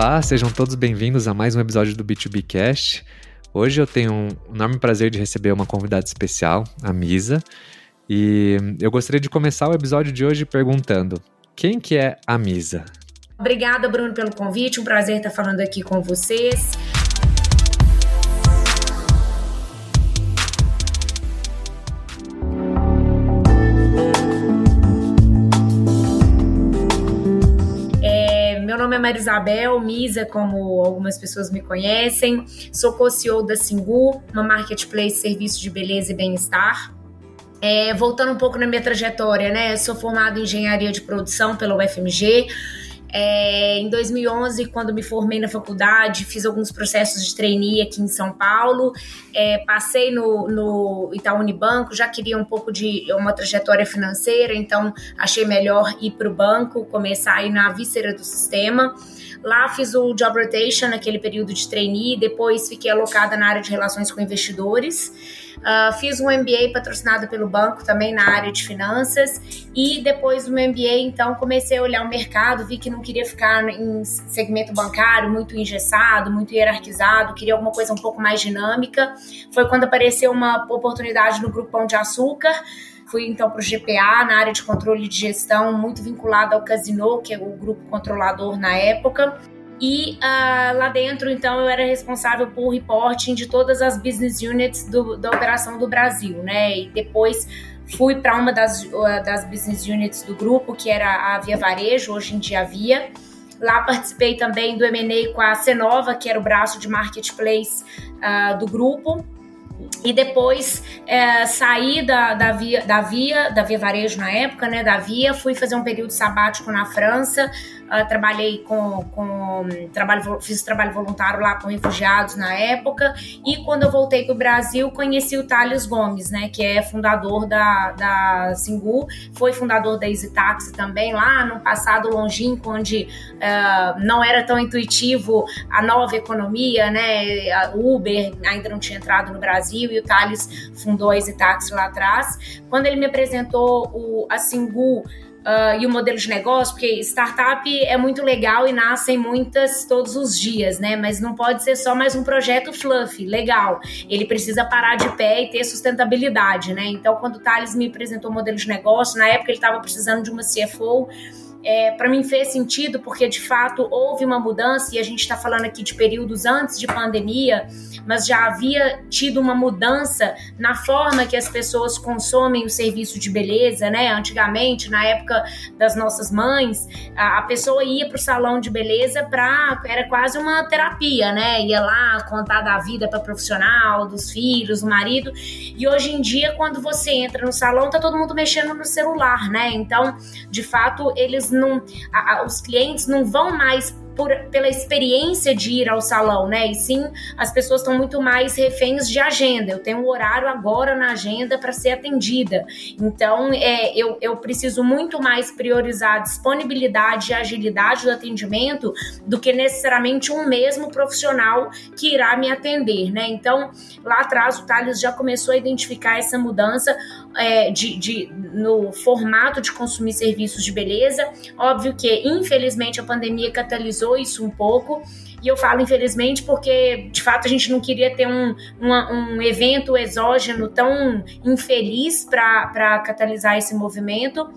Olá, sejam todos bem-vindos a mais um episódio do B2B Cast. Hoje eu tenho um enorme prazer de receber uma convidada especial, a Misa, e eu gostaria de começar o episódio de hoje perguntando: quem que é a Misa? Obrigada, Bruno, pelo convite. Um prazer estar falando aqui com vocês. É Maria Isabel, Misa, como algumas pessoas me conhecem. Sou co-CEO da Singu, uma marketplace de serviços de beleza e bem-estar. É, voltando um pouco na minha trajetória, né? Sou formada em engenharia de produção pela UFMG. É, em 2011, quando me formei na faculdade, fiz alguns processos de trainee aqui em São Paulo. É, passei no, no Itaú Unibanco, já queria um pouco de uma trajetória financeira, então achei melhor ir para o banco, começar aí na víscera do sistema. Lá fiz o job rotation naquele período de trainee, depois fiquei alocada na área de relações com investidores. Uh, fiz um MBA patrocinado pelo banco também na área de finanças e depois do MBA, então, comecei a olhar o mercado, vi que não queria ficar em segmento bancário muito engessado, muito hierarquizado, queria alguma coisa um pouco mais dinâmica. Foi quando apareceu uma oportunidade no Grupo Pão de Açúcar, Fui então para o GPA, na área de controle de gestão, muito vinculada ao Casino, que é o grupo controlador na época. E uh, lá dentro, então, eu era responsável por reporting de todas as business units do, da operação do Brasil, né? E depois fui para uma das, uh, das business units do grupo, que era a Via Varejo, hoje em dia Via. Lá participei também do M&A com a Cenova, que era o braço de marketplace uh, do grupo. E depois é, saí da, da, via, da Via, da Via Varejo na época, né? Da Via, fui fazer um período sabático na França, Uh, trabalhei com, com trabalho, fiz trabalho voluntário lá com refugiados na época e quando eu voltei para o Brasil conheci o Thales Gomes, né, que é fundador da, da Singu, foi fundador da Easy Taxi também lá no passado longínquo, onde uh, não era tão intuitivo a nova economia, né, a Uber ainda não tinha entrado no Brasil e o Thales fundou a Easy Taxi lá atrás. Quando ele me apresentou o, a Singu uh, e o modelo de negócio, porque startup é muito legal e nascem muitas todos os dias, né? Mas não pode ser só mais um projeto fluffy, legal. Ele precisa parar de pé e ter sustentabilidade, né? Então, quando o Thales me apresentou o modelo de negócio, na época ele estava precisando de uma CFO é, para mim fez sentido porque de fato houve uma mudança e a gente está falando aqui de períodos antes de pandemia, mas já havia tido uma mudança na forma que as pessoas consomem o serviço de beleza, né? Antigamente, na época das nossas mães, a, a pessoa ia para o salão de beleza para era quase uma terapia, né? Ia lá contar da vida para profissional, dos filhos, do marido. E hoje em dia, quando você entra no salão, tá todo mundo mexendo no celular, né? Então, de fato, eles não, a, a, os clientes não vão mais por, pela experiência de ir ao salão, né? E sim, as pessoas estão muito mais reféns de agenda. Eu tenho um horário agora na agenda para ser atendida. Então, é, eu, eu preciso muito mais priorizar a disponibilidade e agilidade do atendimento do que necessariamente um mesmo profissional que irá me atender, né? Então, lá atrás, o Thales já começou a identificar essa mudança é, de, de, no formato de consumir serviços de beleza. Óbvio que, infelizmente, a pandemia catalisou isso um pouco. E eu falo infelizmente porque, de fato, a gente não queria ter um, um evento exógeno tão infeliz para catalisar esse movimento.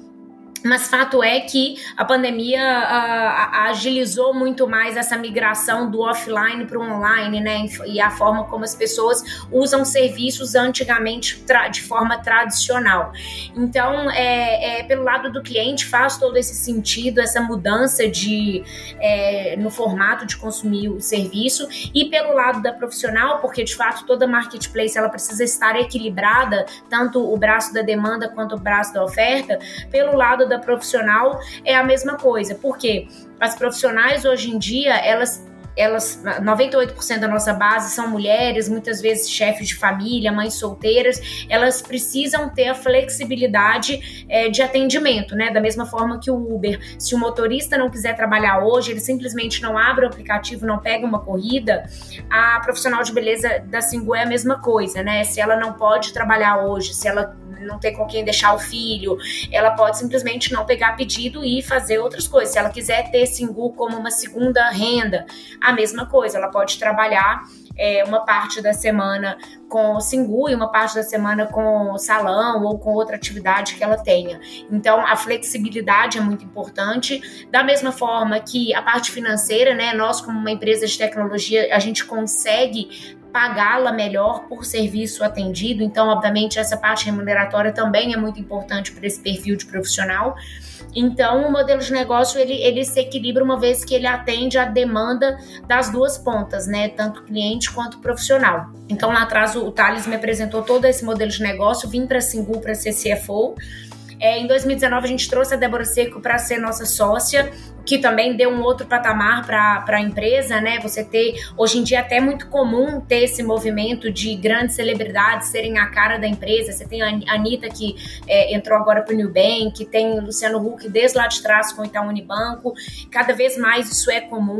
Mas fato é que a pandemia uh, agilizou muito mais essa migração do offline para o online, né? E a forma como as pessoas usam serviços antigamente de forma tradicional. Então, é, é, pelo lado do cliente faz todo esse sentido, essa mudança de é, no formato de consumir o serviço e pelo lado da profissional, porque de fato toda marketplace ela precisa estar equilibrada, tanto o braço da demanda quanto o braço da oferta. Pelo lado da profissional é a mesma coisa, porque as profissionais hoje em dia, elas elas 98% da nossa base são mulheres, muitas vezes chefes de família, mães solteiras, elas precisam ter a flexibilidade é, de atendimento, né? Da mesma forma que o Uber, se o motorista não quiser trabalhar hoje, ele simplesmente não abre o aplicativo, não pega uma corrida, a profissional de beleza da Singu é a mesma coisa, né? Se ela não pode trabalhar hoje, se ela não ter com quem deixar o filho, ela pode simplesmente não pegar pedido e fazer outras coisas. Se ela quiser ter Singu como uma segunda renda, a mesma coisa, ela pode trabalhar é, uma parte da semana com o Singu e uma parte da semana com o salão ou com outra atividade que ela tenha. Então, a flexibilidade é muito importante. Da mesma forma que a parte financeira, né? Nós, como uma empresa de tecnologia, a gente consegue pagá-la melhor por serviço atendido. Então, obviamente, essa parte remuneratória também é muito importante para esse perfil de profissional. Então, o modelo de negócio ele, ele se equilibra uma vez que ele atende a demanda das duas pontas, né? Tanto cliente quanto profissional. Então, lá atrás, o Thales me apresentou todo esse modelo de negócio, vim para a Singu para ser CFO. É, em 2019, a gente trouxe a Débora Seco para ser nossa sócia que também deu um outro patamar para a empresa, né? Você ter, hoje em dia, é até muito comum ter esse movimento de grandes celebridades serem a cara da empresa. Você tem a Anitta, que é, entrou agora para o Nubank, tem o Luciano Huck desde lá de trás com o Itaú Unibanco. Cada vez mais isso é comum.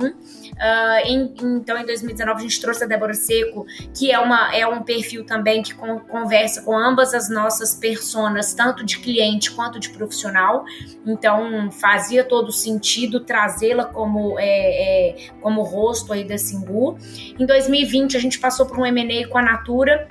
Uh, em, então, em 2019, a gente trouxe a Débora Seco, que é, uma, é um perfil também que con conversa com ambas as nossas personas, tanto de cliente quanto de profissional. Então, fazia todo sentido trazê-la como, é, é, como rosto aí da Singu. Em 2020, a gente passou por um M&A com a Natura,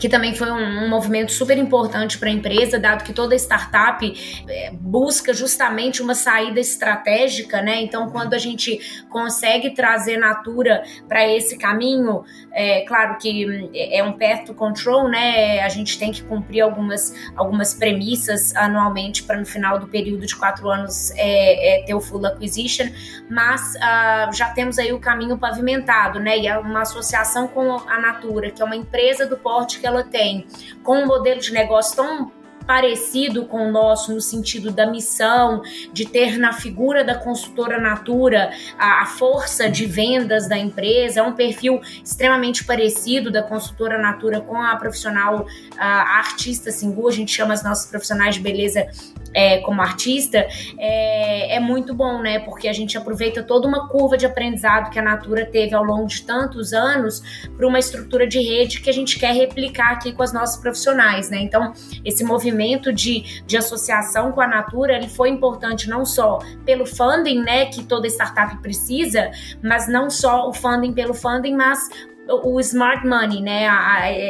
que também foi um, um movimento super importante para a empresa, dado que toda startup é, busca justamente uma saída estratégica, né? Então, quando a gente consegue trazer Natura para esse caminho, é claro que é um perto control, né? A gente tem que cumprir algumas, algumas premissas anualmente para no final do período de quatro anos é, é ter o full acquisition, mas uh, já temos aí o caminho pavimentado, né? E é uma associação com a Natura, que é uma empresa do porte que ela tem, com um modelo de negócio tão parecido com o nosso no sentido da missão, de ter na figura da consultora Natura a, a, força de vendas da empresa, é um perfil extremamente parecido da consultora Natura com a profissional a, a artista Singu, a gente chama as nossas profissionais de beleza é, como artista, é, é, muito bom, né? Porque a gente aproveita toda uma curva de aprendizado que a Natura teve ao longo de tantos anos para uma estrutura de rede que a gente quer replicar aqui com as nossas profissionais, né? Então, esse movimento de, de associação com a Natura, ele foi importante não só pelo funding, né, que toda startup precisa, mas não só o funding pelo funding, mas o smart money, né?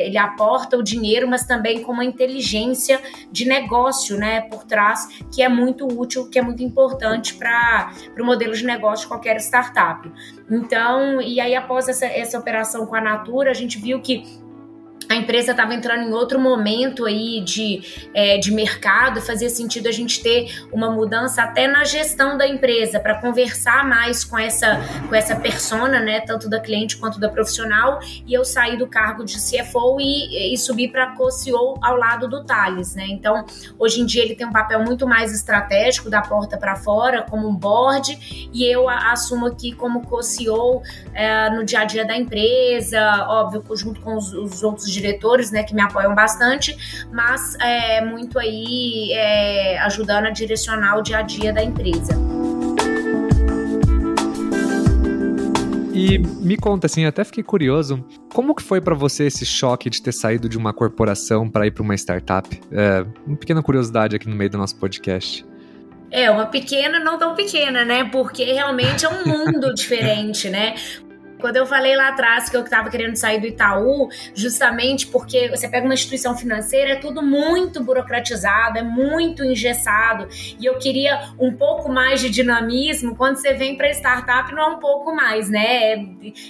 Ele aporta o dinheiro, mas também com uma inteligência de negócio, né? Por trás, que é muito útil, que é muito importante para o modelo de negócio de qualquer startup. Então, e aí após essa, essa operação com a Natura, a gente viu que a empresa estava entrando em outro momento aí de, é, de mercado, fazia sentido a gente ter uma mudança até na gestão da empresa, para conversar mais com essa, com essa persona, né, tanto da cliente quanto da profissional, e eu saí do cargo de CFO e, e subi para co-CEO ao lado do Thales, né, então hoje em dia ele tem um papel muito mais estratégico, da porta para fora, como um board, e eu assumo aqui como co-CEO é, no dia a dia da empresa, óbvio, junto com os, os outros diretores, né, que me apoiam bastante, mas é muito aí é, ajudando a direcionar o dia a dia da empresa. E me conta assim, até fiquei curioso, como que foi para você esse choque de ter saído de uma corporação para ir para uma startup? É, uma pequena curiosidade aqui no meio do nosso podcast. É, uma pequena, não tão pequena, né? Porque realmente é um mundo diferente, né? Quando eu falei lá atrás que eu estava querendo sair do Itaú, justamente porque você pega uma instituição financeira, é tudo muito burocratizado, é muito engessado, e eu queria um pouco mais de dinamismo. Quando você vem para startup, não é um pouco mais, né? É,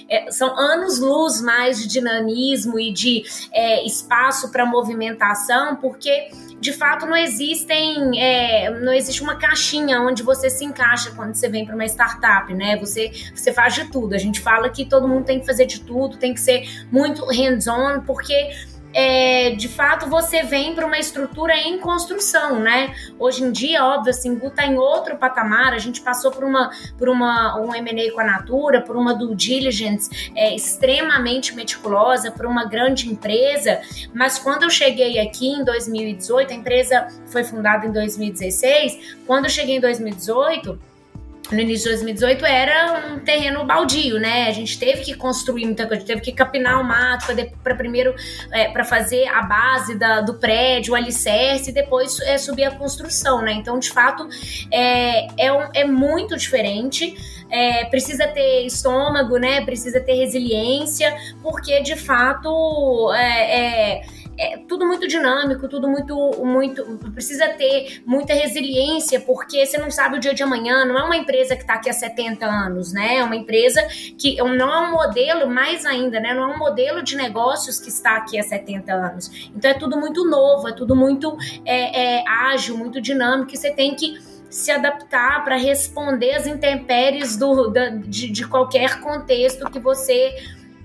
é, são anos-luz mais de dinamismo e de é, espaço para movimentação, porque de fato não existem, é, não existe uma caixinha onde você se encaixa quando você vem para uma startup, né? Você, você faz de tudo. A gente fala que todo mundo tem que fazer de tudo, tem que ser muito hands-on, porque é, de fato você vem para uma estrutura em construção, né? Hoje em dia, óbvio, a Singu está em outro patamar. A gente passou por uma por uma um M&A com a Natura, por uma due diligence é, extremamente meticulosa, por uma grande empresa. Mas quando eu cheguei aqui em 2018, a empresa foi fundada em 2016. Quando eu cheguei em 2018 no início de 2018 era um terreno baldio, né? A gente teve que construir muita coisa, teve que capinar o mato para primeiro é, para fazer a base da, do prédio, o alicerce, e depois é, subir a construção, né? Então, de fato, é, é, um, é muito diferente. É, precisa ter estômago, né? Precisa ter resiliência, porque de fato é, é é tudo muito dinâmico, tudo muito, muito. Precisa ter muita resiliência, porque você não sabe o dia de amanhã. Não é uma empresa que está aqui há 70 anos, né? É uma empresa que não é um modelo, mais ainda, né? Não é um modelo de negócios que está aqui há 70 anos. Então é tudo muito novo, é tudo muito é, é, ágil, muito dinâmico, e você tem que se adaptar para responder às intempéries do, da, de, de qualquer contexto que você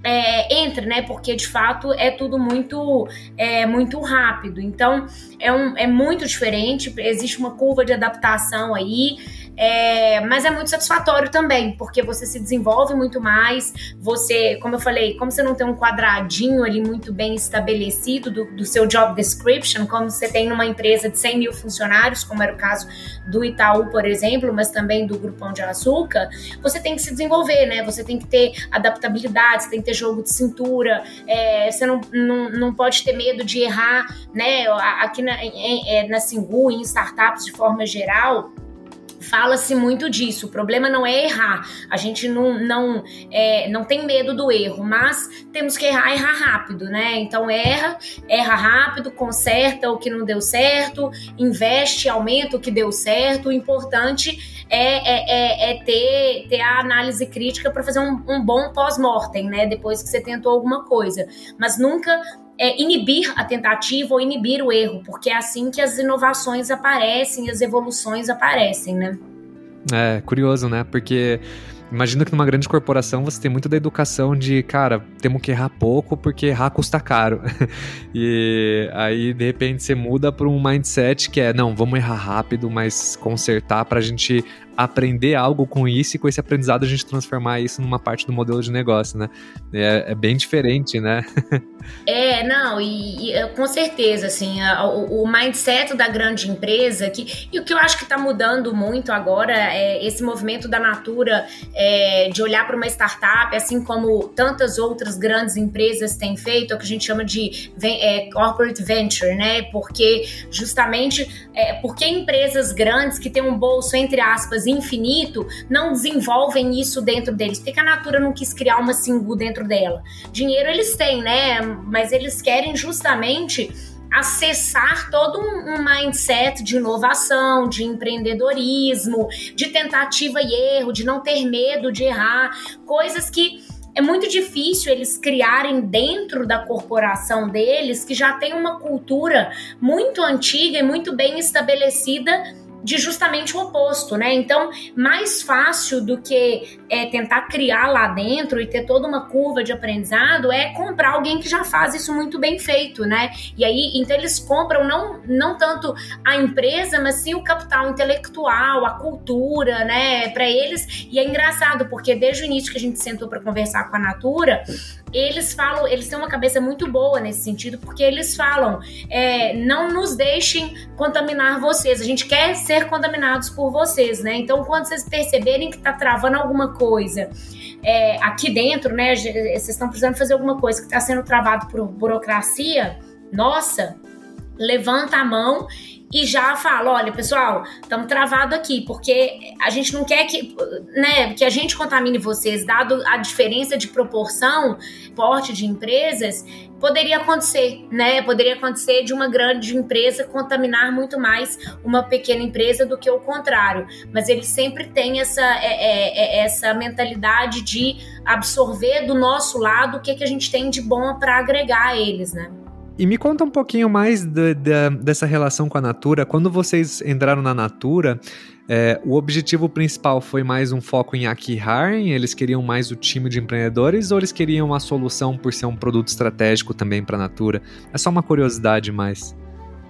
é, entre, né? Porque de fato é tudo muito, é, muito rápido. Então é, um, é muito diferente, existe uma curva de adaptação aí. É, mas é muito satisfatório também, porque você se desenvolve muito mais. Você, como eu falei, como você não tem um quadradinho ali muito bem estabelecido do, do seu job description, como você tem numa empresa de 100 mil funcionários, como era o caso do Itaú, por exemplo, mas também do Grupão de Açúcar, você tem que se desenvolver, né? Você tem que ter adaptabilidade, você tem que ter jogo de cintura, é, você não, não, não pode ter medo de errar, né? Aqui na, é, na Singu, em startups de forma geral, fala-se muito disso. O problema não é errar. A gente não, não, é, não tem medo do erro, mas temos que errar, errar rápido, né? Então erra, erra rápido, conserta o que não deu certo, investe, aumenta o que deu certo. O importante é, é, é, é ter, ter a análise crítica para fazer um, um bom pós-mortem, né? Depois que você tentou alguma coisa. Mas nunca é, inibir a tentativa ou inibir o erro, porque é assim que as inovações aparecem, as evoluções aparecem, né? É, curioso, né? Porque Imagina que numa grande corporação você tem muito da educação de, cara, temos que errar pouco porque errar custa caro. e aí, de repente, você muda para um mindset que é, não, vamos errar rápido, mas consertar para a gente aprender algo com isso e com esse aprendizado a gente transformar isso numa parte do modelo de negócio, né? É, é bem diferente, né? é, não, e, e, com certeza, assim, a, o, o, mindset da grande empresa, que, e o que eu acho que está mudando muito agora é esse movimento da Natura é, de olhar para uma startup, assim como tantas outras grandes empresas têm feito, é o que a gente chama de é, corporate venture, né? Porque justamente é, porque empresas grandes que têm um bolso, entre aspas, infinito não desenvolvem isso dentro deles. Por que a Natura não quis criar uma Singu dentro dela? Dinheiro eles têm, né? Mas eles querem justamente acessar todo um mindset de inovação, de empreendedorismo, de tentativa e erro, de não ter medo de errar, coisas que é muito difícil eles criarem dentro da corporação deles, que já tem uma cultura muito antiga e muito bem estabelecida de justamente o oposto, né? Então, mais fácil do que é, tentar criar lá dentro e ter toda uma curva de aprendizado é comprar alguém que já faz isso muito bem feito, né? E aí, então eles compram não, não tanto a empresa, mas sim o capital intelectual, a cultura, né? Para eles. E é engraçado, porque desde o início que a gente sentou para conversar com a Natura, eles falam, eles têm uma cabeça muito boa nesse sentido, porque eles falam: é, não nos deixem contaminar vocês, a gente quer ser contaminados por vocês, né? Então, quando vocês perceberem que tá travando alguma coisa é, aqui dentro, né? Vocês estão precisando fazer alguma coisa que está sendo travado por burocracia, nossa, levanta a mão e já fala, olha, pessoal, estamos travado aqui, porque a gente não quer que, né, que a gente contamine vocês, dado a diferença de proporção, porte de empresas, poderia acontecer, né? Poderia acontecer de uma grande empresa contaminar muito mais uma pequena empresa do que o contrário. Mas ele sempre tem essa, é, é, é essa mentalidade de absorver do nosso lado o que, que a gente tem de bom para agregar a eles, né? E me conta um pouquinho mais de, dessa relação com a Natura. Quando vocês entraram na Natura, é, o objetivo principal foi mais um foco em hiring? Eles queriam mais o time de empreendedores ou eles queriam a solução por ser um produto estratégico também para a Natura? É só uma curiosidade mais.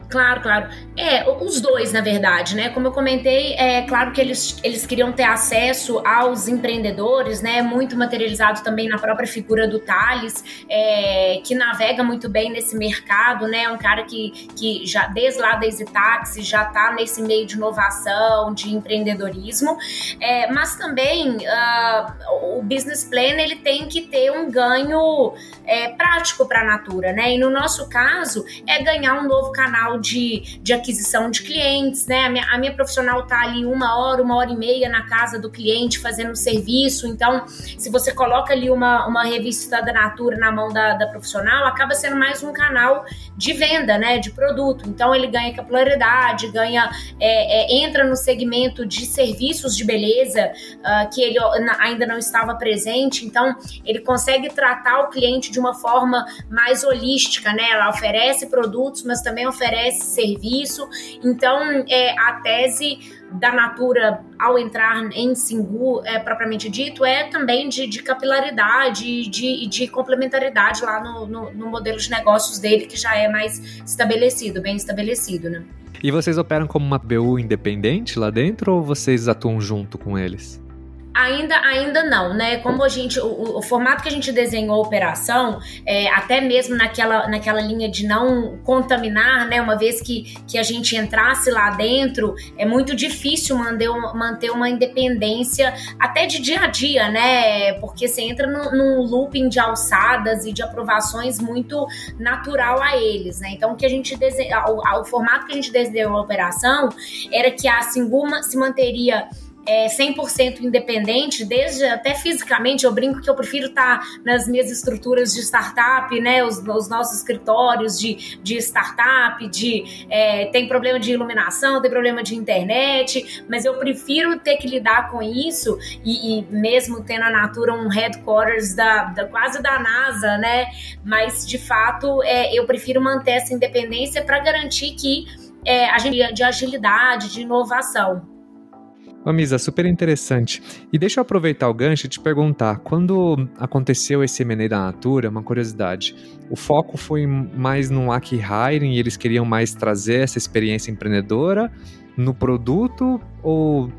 Claro, claro. É, os dois, na verdade, né? Como eu comentei, é claro que eles, eles queriam ter acesso aos empreendedores, né? Muito materializado também na própria figura do Thales, é, que navega muito bem nesse mercado, né? Um cara que, que já, desde lá da Taxi, já está nesse meio de inovação, de empreendedorismo. É, mas também uh, o business plan ele tem que ter um ganho é, prático para a Natura, né? E no nosso caso, é ganhar um novo canal de, de aquisição de clientes, né? A minha, a minha profissional tá ali uma hora, uma hora e meia na casa do cliente fazendo o serviço. Então, se você coloca ali uma, uma revista da Natura na mão da, da profissional, acaba sendo mais um canal de venda, né? De produto. Então, ele ganha capilaridade, ganha, é, é, entra no segmento de serviços de beleza uh, que ele ainda não estava presente. Então, ele consegue tratar o cliente de uma forma mais holística, né? Ela oferece produtos, mas também oferece oferece serviço. Então, é, a tese da Natura ao entrar em Singu, é, propriamente dito, é também de, de capilaridade e de, de, complementaridade lá no, no, no, modelo de negócios dele, que já é mais estabelecido, bem estabelecido, né? E vocês operam como uma BU independente lá dentro ou vocês atuam junto com eles? Ainda, ainda não, né? Como a gente, o, o formato que a gente desenhou a operação, é, até mesmo naquela, naquela linha de não contaminar, né? Uma vez que, que a gente entrasse lá dentro, é muito difícil manter, manter uma independência até de dia a dia, né? Porque você entra num, looping de alçadas e de aprovações muito natural a eles, né? Então, o que a gente desenha, o, o formato que a gente desenhou a operação era que a Singuma se manteria é, 100% independente, desde até fisicamente, eu brinco que eu prefiro estar nas minhas estruturas de startup, né, os, os nossos escritórios de, de startup, de é, tem problema de iluminação, tem problema de internet, mas eu prefiro ter que lidar com isso e, e mesmo tendo a Natura um headquarters da, da, quase da NASA, né, mas de fato é, eu prefiro manter essa independência para garantir que é, a gente de agilidade, de inovação. Ô, Misa, super interessante. E deixa eu aproveitar o gancho e te perguntar, quando aconteceu esse M&A da Natura, uma curiosidade, o foco foi mais no Aki Hiring e eles queriam mais trazer essa experiência empreendedora no produto ou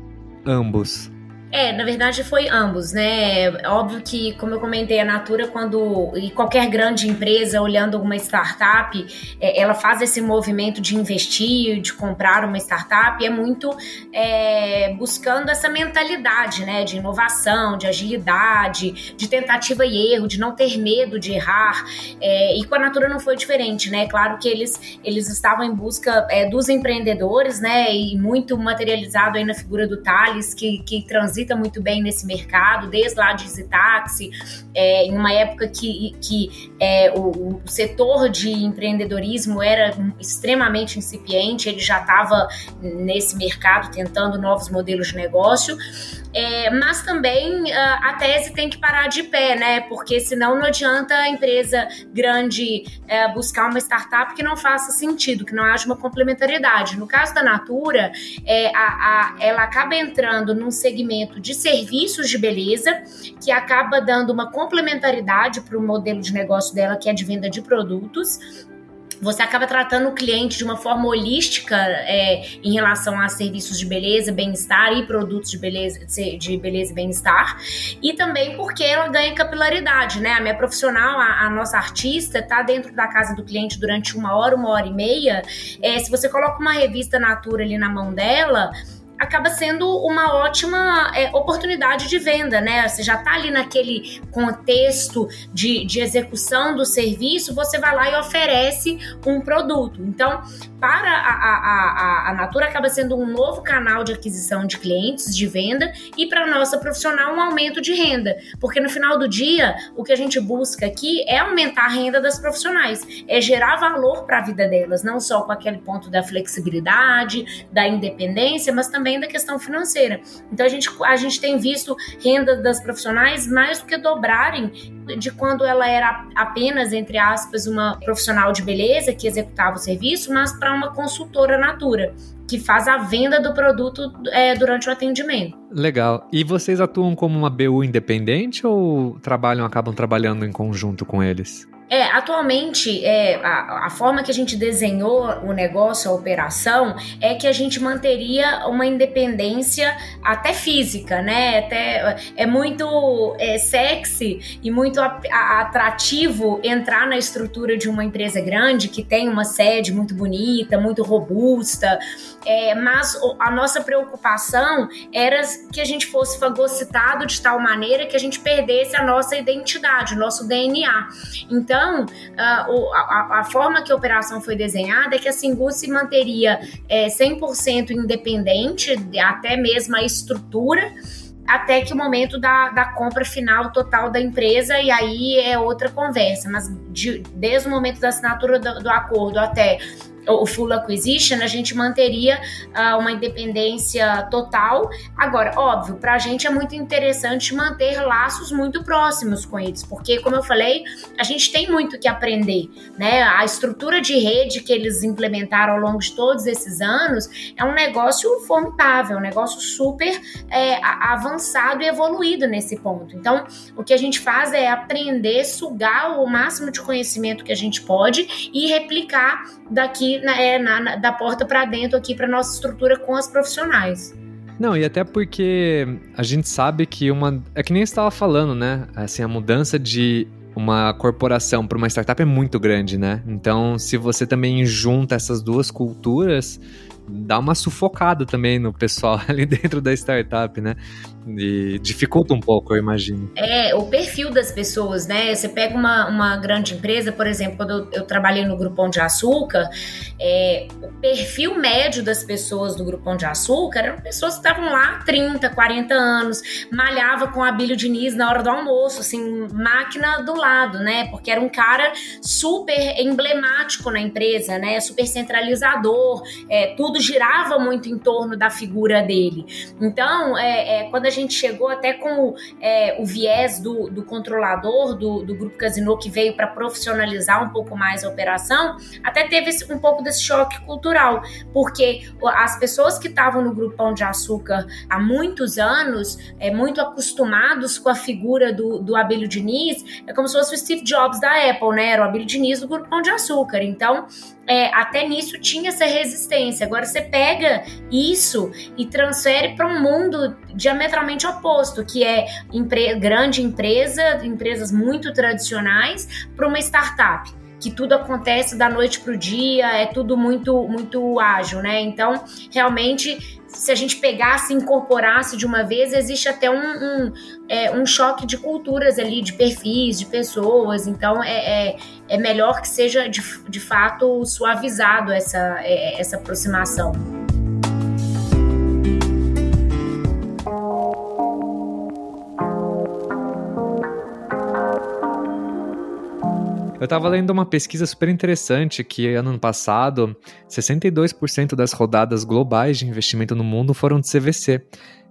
ambos? É, na verdade foi ambos, né? Óbvio que, como eu comentei, a Natura, quando. E qualquer grande empresa olhando alguma startup, é, ela faz esse movimento de investir, de comprar uma startup, é muito é, buscando essa mentalidade, né? De inovação, de agilidade, de tentativa e erro, de não ter medo de errar. É, e com a Natura não foi diferente, né? Claro que eles, eles estavam em busca é, dos empreendedores, né? E muito materializado aí na figura do Thales, que, que transita transita muito bem nesse mercado, desde lá de Zitaxi, é, em uma época que, que é, o, o, setor de empreendedorismo era extremamente incipiente, ele já estava nesse mercado tentando novos modelos de negócio, é, mas também a, a tese tem que parar de pé, né? Porque senão não adianta a empresa grande é, buscar uma startup que não faça sentido, que não haja uma complementariedade. No caso da Natura, é, a, a, ela acaba entrando num segmento de serviços de beleza, que acaba dando uma complementaridade para o modelo de negócio dela, que é de venda de produtos, você acaba tratando o cliente de uma forma holística é, em relação a serviços de beleza, bem-estar e produtos de beleza, de beleza e bem-estar. E também porque ela ganha capilaridade, né? A minha profissional, a, a nossa artista, está dentro da casa do cliente durante uma hora, uma hora e meia. É, se você coloca uma revista Natura ali na mão dela, acaba sendo uma ótima é, oportunidade de venda, né? Você já está ali naquele contexto de, de execução do serviço, você vai lá e oferece um produto. Então, para a, a, a, a Natura acaba sendo um novo canal de aquisição de clientes, de venda, e para a nossa profissional um aumento de renda. Porque no final do dia, o que a gente busca aqui é aumentar a renda das profissionais, é gerar valor para a vida delas, não só com aquele ponto da flexibilidade, da independência, mas também da questão financeira. Então a gente, a gente tem visto renda das profissionais mais do que dobrarem de quando ela era apenas, entre aspas, uma profissional de beleza que executava o serviço, mas para uma consultora Natura. Que faz a venda do produto é, durante o atendimento. Legal. E vocês atuam como uma BU independente ou trabalham, acabam trabalhando em conjunto com eles? É, atualmente, é, a, a, forma que a gente desenhou o negócio, a operação, é que a gente manteria uma independência até física, né? Até, é muito é, sexy e muito a, a, atrativo entrar na estrutura de uma empresa grande que tem uma sede muito bonita, muito robusta, é, mas a nossa preocupação era que a gente fosse fagocitado de tal maneira que a gente perdesse a nossa identidade, o nosso DNA. Então, a, a, a forma que a operação foi desenhada é que a Singu se manteria é, 100% independente, até mesmo a estrutura, até que o momento da, da compra final total da empresa, e aí é outra conversa. Mas de, desde o momento da assinatura do, do acordo até o full acquisition, a gente manteria uh, uma independência total. Agora, óbvio, para a gente é muito interessante manter laços muito próximos com eles, porque, como eu falei, a gente tem muito que aprender, né? A estrutura de rede que eles implementaram ao longo de todos esses anos é um negócio formidável, um negócio super é, avançado e evoluído nesse ponto. Então, o que a gente faz é aprender, sugar o máximo de conhecimento que a gente pode e replicar daqui na, é, na, na, da porta para dentro aqui para nossa estrutura com as profissionais. Não, e até porque a gente sabe que uma. É que nem estava falando, né? Assim, a mudança de uma corporação para uma startup é muito grande, né? Então, se você também junta essas duas culturas, dá uma sufocada também no pessoal ali dentro da startup, né? E dificulta um pouco, eu imagino. É, o perfil das pessoas, né? Você pega uma, uma grande empresa, por exemplo, quando eu, trabalhei no Grupão de Açúcar, é, o perfil médio das pessoas do Grupão de Açúcar eram pessoas que estavam lá há 30, 40 anos, malhava com a Abílio Diniz na hora do almoço, assim, máquina do lado, né? Porque era um cara super emblemático na empresa, né? Super centralizador, é, tudo girava muito em torno da figura dele. Então, é, é quando a gente chegou até com é, o viés do, do controlador do, do Grupo Casino, que veio para profissionalizar um pouco mais a operação, até teve esse, um pouco desse choque cultural, porque as pessoas que estavam no Grupo Pão de Açúcar há muitos anos, é, muito acostumados com a figura do, do Diniz, é como se fosse o Steve Jobs da Apple, né? Era o Abílio Diniz do Grupo Pão de Açúcar. Então, é, até nisso tinha essa resistência. Agora você pega isso e transfere para um mundo diametralmente oposto, que é empre grande empresa, empresas muito tradicionais, para uma startup que tudo acontece da noite para o dia, é tudo muito muito ágil, né? Então, realmente se a gente pegasse incorporasse de uma vez, existe até um, um, é, um choque de culturas ali, de perfis, de pessoas. Então, é, é, é melhor que seja de, de fato suavizado essa, é, essa aproximação. Eu estava lendo uma pesquisa super interessante que ano passado, 62% das rodadas globais de investimento no mundo foram de CVC.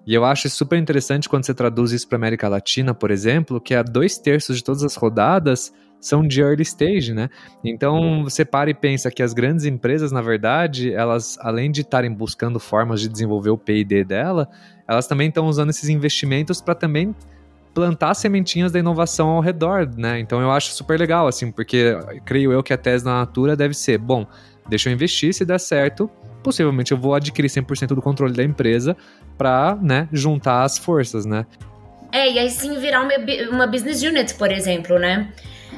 E eu acho super interessante quando você traduz isso para América Latina, por exemplo, que a dois terços de todas as rodadas são de early stage, né? Então você para e pensa que as grandes empresas, na verdade, elas, além de estarem buscando formas de desenvolver o PD dela, elas também estão usando esses investimentos para também plantar sementinhas da inovação ao redor, né? Então eu acho super legal, assim, porque creio eu que a tese da Natura deve ser, bom, deixa eu investir, se der certo, possivelmente eu vou adquirir 100% do controle da empresa para, né, juntar as forças, né? É, e aí sim virar uma, uma business unit, por exemplo, né?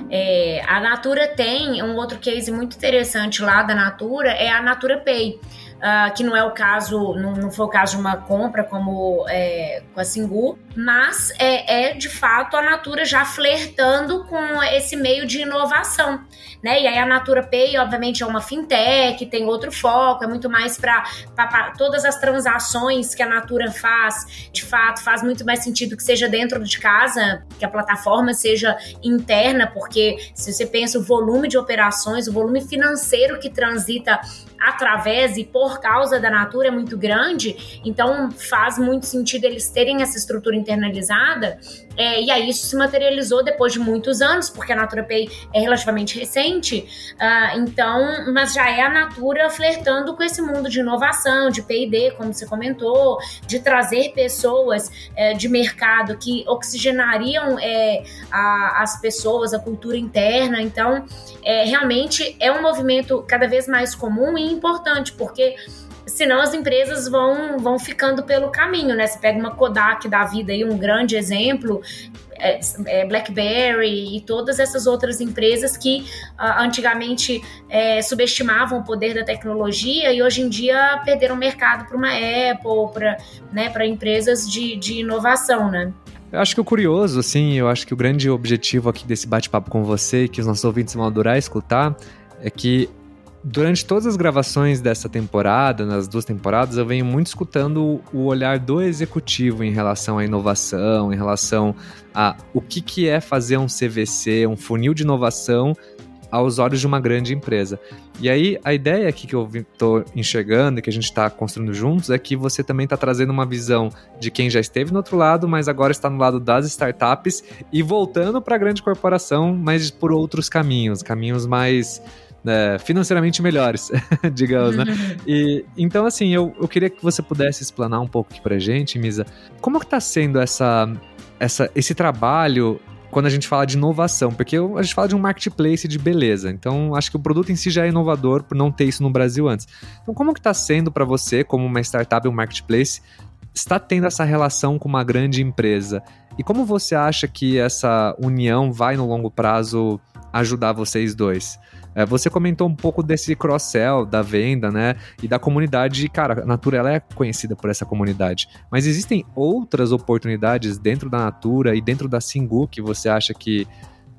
É, a Natura tem um outro case muito interessante lá da Natura, é a Natura Pay uh, que não é o caso, não, não, foi o caso de uma compra como é, com a Singu, mas é, é, de fato a Natura já flertando com esse meio de inovação, né? E aí a Natura Pay, obviamente, é uma fintech, tem outro foco, é muito mais para todas as transações que a Natura faz, de fato, faz muito mais sentido que seja dentro de casa, que a plataforma seja interna, porque se você pensa o volume de operações, o volume financeiro que transita através e por causa da Natura é muito grande, então faz muito sentido eles terem essa estrutura interna internalizada. É, e aí isso se materializou depois de muitos anos, porque a Natura Pay é relativamente recente. Uh, então, mas já é a Natura flertando com esse mundo de inovação, de P&D, como você comentou, de trazer pessoas é, de mercado que oxigenariam é, a, as pessoas, a cultura interna. Então, é, realmente é um movimento cada vez mais comum e importante, porque senão as empresas vão, vão ficando pelo caminho, né? Você pega uma Kodak da vida aí, um grande exemplo, é, é, BlackBerry e todas essas outras empresas que uh, antigamente é, subestimavam o poder da tecnologia e hoje em dia perderam mercado para uma Apple, para né, empresas de, de inovação, né? Eu acho que o curioso, assim, eu acho que o grande objetivo aqui desse bate-papo com você, que os nossos ouvintes vão adorar escutar, é que Durante todas as gravações dessa temporada, nas duas temporadas, eu venho muito escutando o olhar do executivo em relação à inovação, em relação a o que, que é fazer um CVC, um funil de inovação aos olhos de uma grande empresa. E aí, a ideia aqui que eu estou enxergando e que a gente está construindo juntos é que você também está trazendo uma visão de quem já esteve no outro lado, mas agora está no lado das startups e voltando para a grande corporação, mas por outros caminhos, caminhos mais né, financeiramente melhores, digamos, né? E, então, assim, eu, eu queria que você pudesse explanar um pouco aqui pra gente, Misa, como que tá sendo essa, essa, esse trabalho quando a gente fala de inovação, porque a gente fala de um marketplace de beleza, então acho que o produto em si já é inovador por não ter isso no Brasil antes. Então, como que está sendo para você, como uma startup, um marketplace, está tendo essa relação com uma grande empresa? E como você acha que essa união vai no longo prazo ajudar vocês dois? É, você comentou um pouco desse cross-sell, da venda, né? E da comunidade. Cara, a Natura ela é conhecida por essa comunidade. Mas existem outras oportunidades dentro da Natura e dentro da Singu que você acha que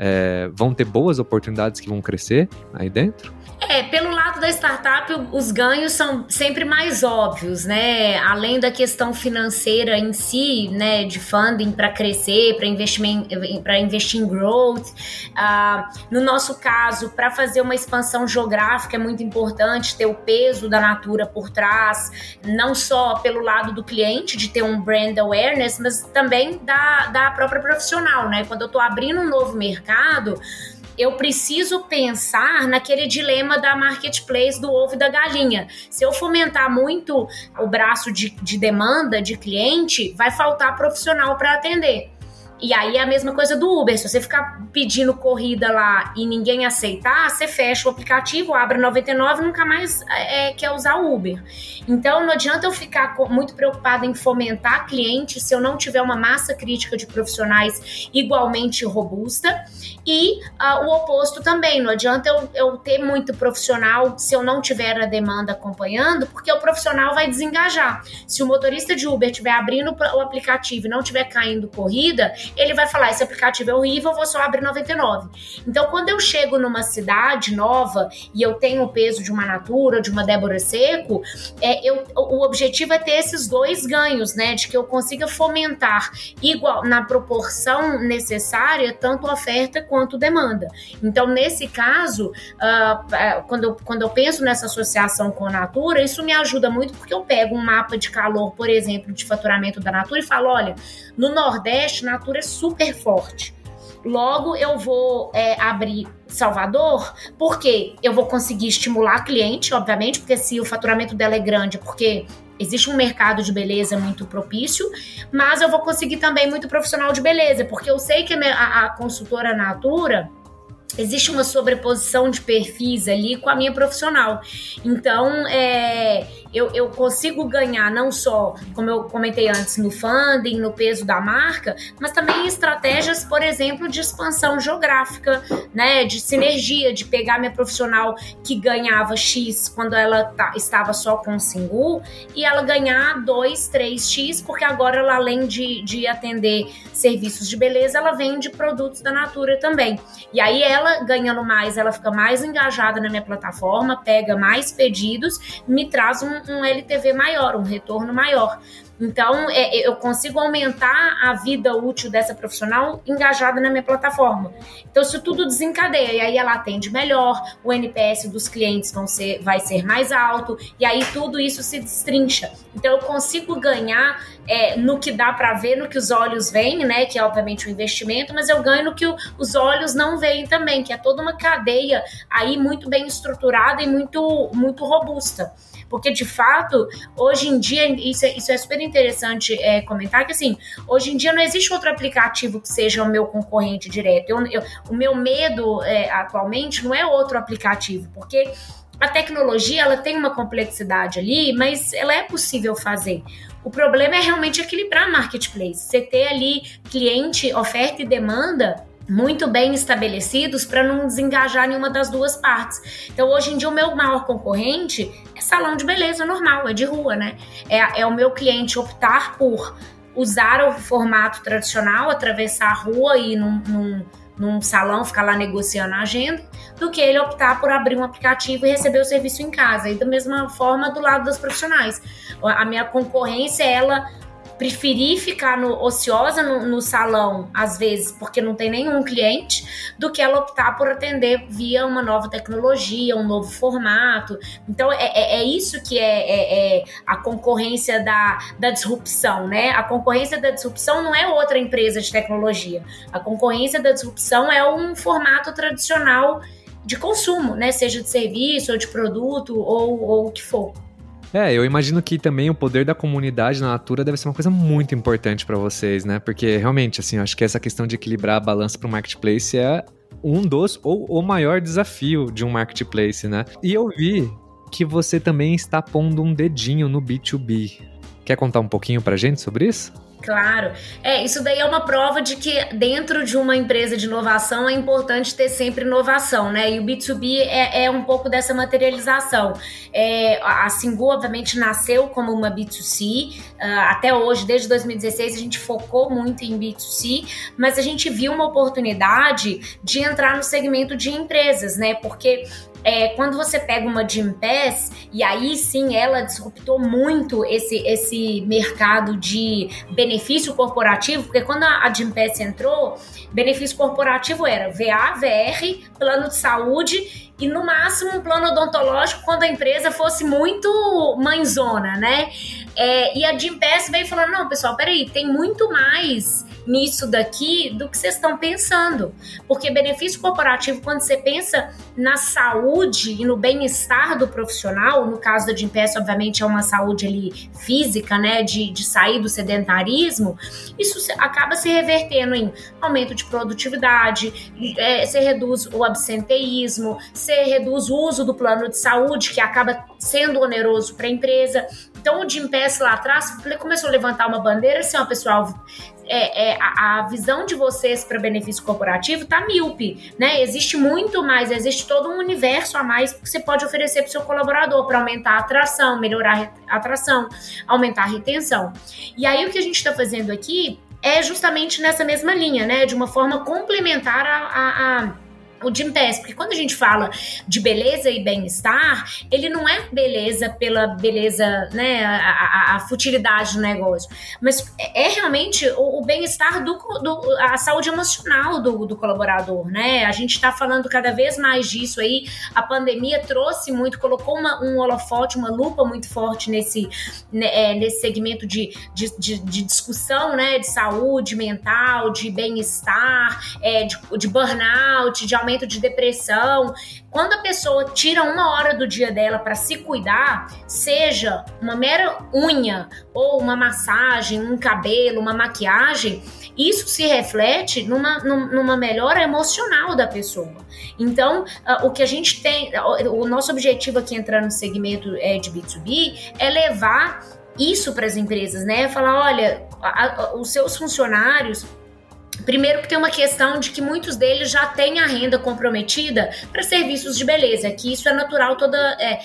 é, vão ter boas oportunidades que vão crescer aí dentro? É, pelo lado da startup, os ganhos são sempre mais óbvios, né? Além da questão financeira em si, né, de funding para crescer, para para investir em growth. Uh, no nosso caso, para fazer uma expansão geográfica é muito importante ter o peso da Natura por trás, não só pelo lado do cliente de ter um brand awareness, mas também da, da própria profissional, né? Quando eu estou abrindo um novo mercado eu preciso pensar naquele dilema da marketplace do ovo e da galinha. Se eu fomentar muito o braço de, de demanda de cliente, vai faltar profissional para atender. E aí é a mesma coisa do Uber. Se você ficar pedindo corrida lá e ninguém aceitar, você fecha o aplicativo, abre 99 e nunca mais é, quer usar o Uber. Então não adianta eu ficar muito preocupada em fomentar clientes se eu não tiver uma massa crítica de profissionais igualmente robusta. E uh, o oposto também. Não adianta eu, eu ter muito profissional se eu não tiver a demanda acompanhando, porque o profissional vai desengajar. Se o motorista de Uber estiver abrindo o aplicativo e não estiver caindo corrida, ele vai falar: esse aplicativo é horrível, vou só abrir 99. Então, quando eu chego numa cidade nova e eu tenho o peso de uma Natura, de uma Débora Seco, é, eu, o objetivo é ter esses dois ganhos, né? De que eu consiga fomentar igual na proporção necessária, tanto oferta quanto demanda. Então, nesse caso, uh, quando, eu, quando eu penso nessa associação com a Natura, isso me ajuda muito porque eu pego um mapa de calor, por exemplo, de faturamento da Natura e falo: olha, no Nordeste, Natura é super forte. Logo, eu vou é, abrir Salvador, porque eu vou conseguir estimular cliente, obviamente, porque se o faturamento dela é grande, porque existe um mercado de beleza muito propício, mas eu vou conseguir também muito profissional de beleza, porque eu sei que a, a consultora Natura existe uma sobreposição de perfis ali com a minha profissional. Então, é, eu, eu consigo ganhar não só, como eu comentei antes, no funding, no peso da marca, mas também estratégias, por exemplo, de expansão geográfica, né? De sinergia, de pegar minha profissional que ganhava X quando ela tá, estava só com single e ela ganhar 2, 3X, porque agora ela, além de, de atender serviços de beleza, ela vende produtos da Natura também. E aí ela ganhando mais, ela fica mais engajada na minha plataforma, pega mais pedidos, me traz um um LTV maior, um retorno maior. Então, é, eu consigo aumentar a vida útil dessa profissional engajada na minha plataforma. Então, isso tudo desencadeia, e aí ela atende melhor, o NPS dos clientes vão ser, vai ser mais alto, e aí tudo isso se destrincha. Então, eu consigo ganhar é, no que dá para ver, no que os olhos veem, né? Que é obviamente o investimento, mas eu ganho no que o, os olhos não veem também, que é toda uma cadeia aí muito bem estruturada e muito, muito robusta. Porque, de fato, hoje em dia, isso é, isso é super interessante é, comentar, que assim, hoje em dia não existe outro aplicativo que seja o meu concorrente direto. Eu, eu, o meu medo é, atualmente não é outro aplicativo, porque a tecnologia ela tem uma complexidade ali, mas ela é possível fazer. O problema é realmente equilibrar marketplace. Você ter ali cliente, oferta e demanda muito bem estabelecidos para não desengajar nenhuma das duas partes. Então, hoje em dia, o meu maior concorrente é salão de beleza normal, é de rua, né? É, é o meu cliente optar por usar o formato tradicional, atravessar a rua e num, num, num salão, ficar lá negociando a agenda, do que ele optar por abrir um aplicativo e receber o serviço em casa. E da mesma forma do lado dos profissionais. A minha concorrência, ela preferir ficar no, ociosa no, no, salão, às vezes, porque não tem nenhum cliente, do que ela optar por atender via uma nova tecnologia, um novo formato. Então, é, é, é isso que é, é, é, a concorrência da, da disrupção, né? A concorrência da disrupção não é outra empresa de tecnologia. A concorrência da disrupção é um formato tradicional de consumo, né? Seja de serviço ou de produto ou, ou o que for. É, eu imagino que também o poder da comunidade na Natura deve ser uma coisa muito importante para vocês, né? Porque realmente, assim, eu acho que essa questão de equilibrar a balança para o marketplace é um dos ou o maior desafio de um marketplace, né? E eu vi que você também está pondo um dedinho no B2B. Quer contar um pouquinho pra gente sobre isso? Claro. É, isso daí é uma prova de que dentro de uma empresa de inovação é importante ter sempre inovação, né? E o B2B é, é um pouco dessa materialização. É, a Singu, obviamente, nasceu como uma B2C. Uh, ah, até hoje, desde 2016, a gente focou muito em B2C, mas a gente viu uma oportunidade de entrar no segmento de empresas, né? Porque é, quando você pega uma Gym Pass, e aí sim ela disruptou muito esse, esse mercado de benefício corporativo, porque quando a, Gym Pass entrou, benefício corporativo era VA, VR, plano de saúde e no máximo um plano odontológico quando a empresa fosse muito mãezona, né? É, e a Jim Pass veio falando: não, pessoal, peraí, tem muito mais nisso daqui do que vocês estão pensando. Porque benefício corporativo, quando você pensa na saúde e no bem-estar do profissional, no caso da Gimpass, obviamente é uma saúde ali física, né, de, de sair do sedentarismo, isso acaba se revertendo em aumento de produtividade, é, você reduz o absenteísmo, você reduz o uso do plano de saúde, que acaba sendo oneroso para a empresa. Então, o Jim Pass lá atrás começou a levantar uma bandeira assim, ó, pessoal, é, é, a, visão de vocês para benefício corporativo tá míope, né? Existe muito mais, existe todo um universo a mais que você pode oferecer para seu colaborador para aumentar a atração, melhorar a atração, aumentar a retenção. E aí o que a gente está fazendo aqui é justamente nessa mesma linha, né? De uma forma complementar a, a, a o Jim Pass, porque quando a gente fala de beleza e bem-estar, ele não é beleza pela beleza, né, a, a, a futilidade do negócio, mas é, é realmente o, o bem-estar do, do, a saúde emocional do, do colaborador, né? A gente está falando cada vez mais disso aí. A pandemia trouxe muito, colocou uma, um holofote, uma lupa muito forte nesse, né, é, nesse segmento de, de, de, de, discussão, né, de saúde mental, de bem-estar, é, de, de burnout, de aumento de depressão. Quando a pessoa tira uma hora do dia dela para se cuidar, seja uma mera unha ou uma massagem, um cabelo, uma maquiagem, isso se reflete numa, numa melhora emocional da pessoa. Então, uh, o que a gente tem, o nosso objetivo aqui entrando no segmento é, de B2B é levar isso para as empresas, né? Falar, olha, a, a, os seus funcionários Primeiro que tem uma questão de que muitos deles já têm a renda comprometida para serviços de beleza, que isso é natural, toda, é,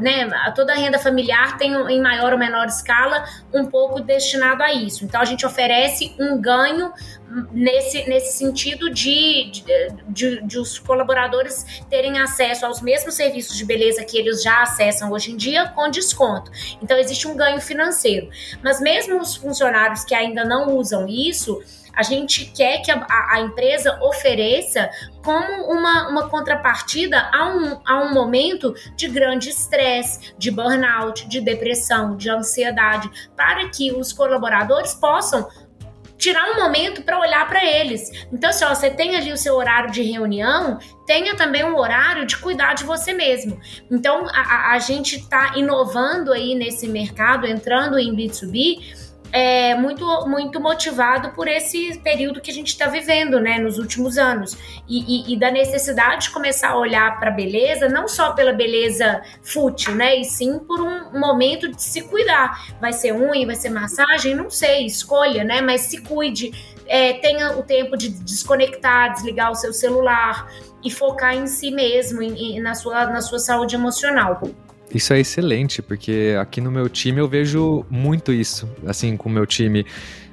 né, toda a renda familiar tem em maior ou menor escala um pouco destinado a isso. Então a gente oferece um ganho nesse, nesse sentido de, de, de, os colaboradores terem acesso aos mesmos serviços de beleza que eles já acessam hoje em dia com desconto. Então existe um ganho financeiro. Mas mesmo os funcionários que ainda não usam isso, a gente quer que a, a, empresa ofereça como uma, uma contrapartida a um, a um momento de grande estresse, de burnout, de depressão, de ansiedade, para que os colaboradores possam tirar um momento para olhar para eles. Então, se ó, você tem ali o seu horário de reunião, tenha também um horário de cuidar de você mesmo. Então, a, a gente está inovando aí nesse mercado, entrando em B2B é, muito, muito motivado por esse período que a gente está vivendo, né, nos últimos anos. E, e, e da necessidade de começar a olhar para a beleza, não só pela beleza fútil, né, e sim por um momento de se cuidar. Vai ser unha, vai ser massagem, não sei, escolha, né, mas se cuide, é, tenha o tempo de desconectar, desligar o seu celular e focar em si mesmo, em, em, na, sua, na sua saúde emocional. Isso é excelente, porque aqui no meu time eu vejo muito isso, assim, com o meu time.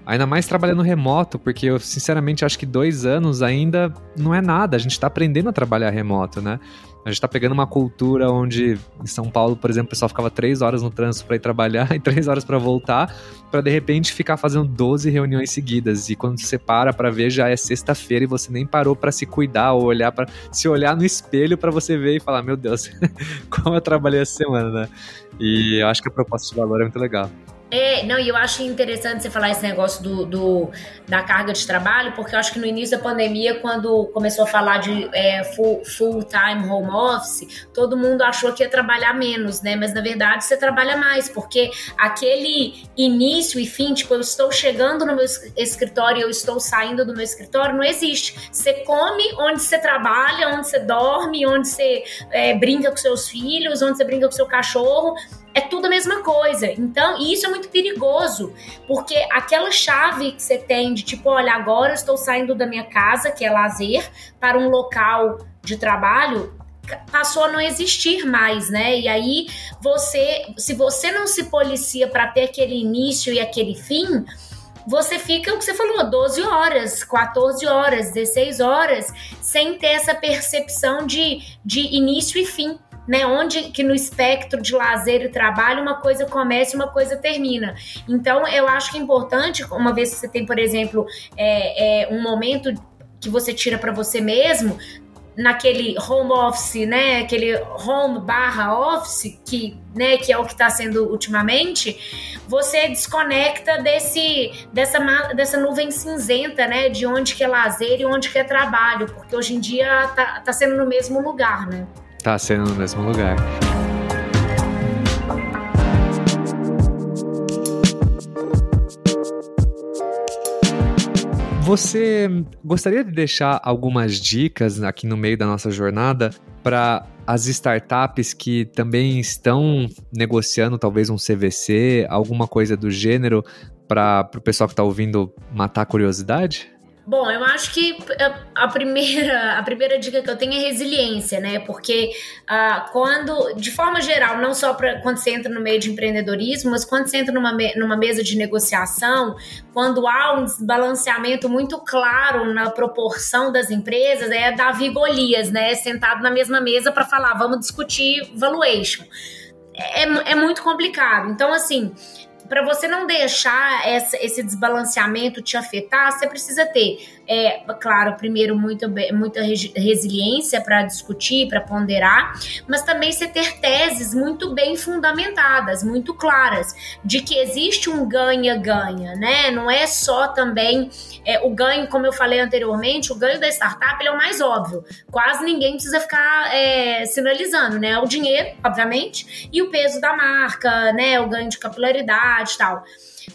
Ainda mais trabalhando remoto, porque eu sinceramente acho que dois anos ainda não é nada. A gente está aprendendo a trabalhar remoto, né? A gente tá pegando uma cultura onde em São Paulo, por exemplo, o pessoal ficava três horas no trânsito para ir trabalhar e três horas para voltar, para de repente ficar fazendo 12 reuniões seguidas. E quando você para para ver, já é sexta-feira e você nem parou para se cuidar ou olhar para se olhar no espelho para você ver e falar: Meu Deus, como eu trabalhei essa semana, né? E eu acho que a proposta de valor é muito legal. É, não, e eu acho interessante você falar esse negócio do, do, da carga de trabalho, porque eu acho que no início da pandemia, quando começou a falar de é, full, full home office, todo mundo achou que ia trabalhar menos, né? Mas na verdade você trabalha mais, porque aquele início e fim, tipo, eu estou chegando no meu escritório, eu estou saindo do meu escritório, não existe. Você come onde você trabalha, onde você dorme, onde você é, brinca com seus filhos, onde você brinca com seu cachorro é tudo a mesma coisa. Então, e isso é muito perigoso, porque aquela chave que você tem de tipo, olha, agora eu estou saindo da minha casa, que é lazer, para um local de trabalho, passou a não existir mais, né? E aí você, se você não se policia para ter aquele início e aquele fim, você fica o que você falou, 12 horas, 14 horas, 16 horas, sem ter essa percepção de, de início e fim né? Onde que no espectro de lazer e trabalho uma coisa começa e uma coisa termina. Então, eu acho que é importante, uma vez que você tem, por exemplo, é, é um momento que você tira para você mesmo, naquele home office, né? Aquele home barra office, que, né, que é o que está sendo ultimamente, você desconecta desse, dessa, dessa nuvem cinzenta, né? De onde que é lazer e onde que é trabalho, porque hoje em dia tá, tá sendo no mesmo lugar, né? Tá sendo no mesmo lugar. Você gostaria de deixar algumas dicas aqui no meio da nossa jornada para as startups que também estão negociando talvez um CVC, alguma coisa do gênero, para o pessoal que está ouvindo matar a curiosidade? Bom, eu acho que a primeira, a primeira dica que eu tenho é resiliência, né? Porque uh, quando, de forma geral, não só para quando você entra no meio de empreendedorismo, mas quando você entra numa, numa mesa de negociação, quando há um desbalanceamento muito claro na proporção das empresas, é Davi Golias, né? Sentado na mesma mesa para falar, vamos discutir valuation. É, é muito complicado. Então, assim, para você não deixar essa, esse desbalanceamento te afetar, você precisa ter é, claro, primeiro, muito, muita resiliência para discutir, para ponderar, mas também você ter teses muito bem fundamentadas, muito claras, de que existe um ganha-ganha, né? Não é só também é, o ganho, como eu falei anteriormente, o ganho da startup é o mais óbvio. Quase ninguém precisa ficar é, sinalizando, né? O dinheiro, obviamente, e o peso da marca, né? O ganho de capilaridade e tal.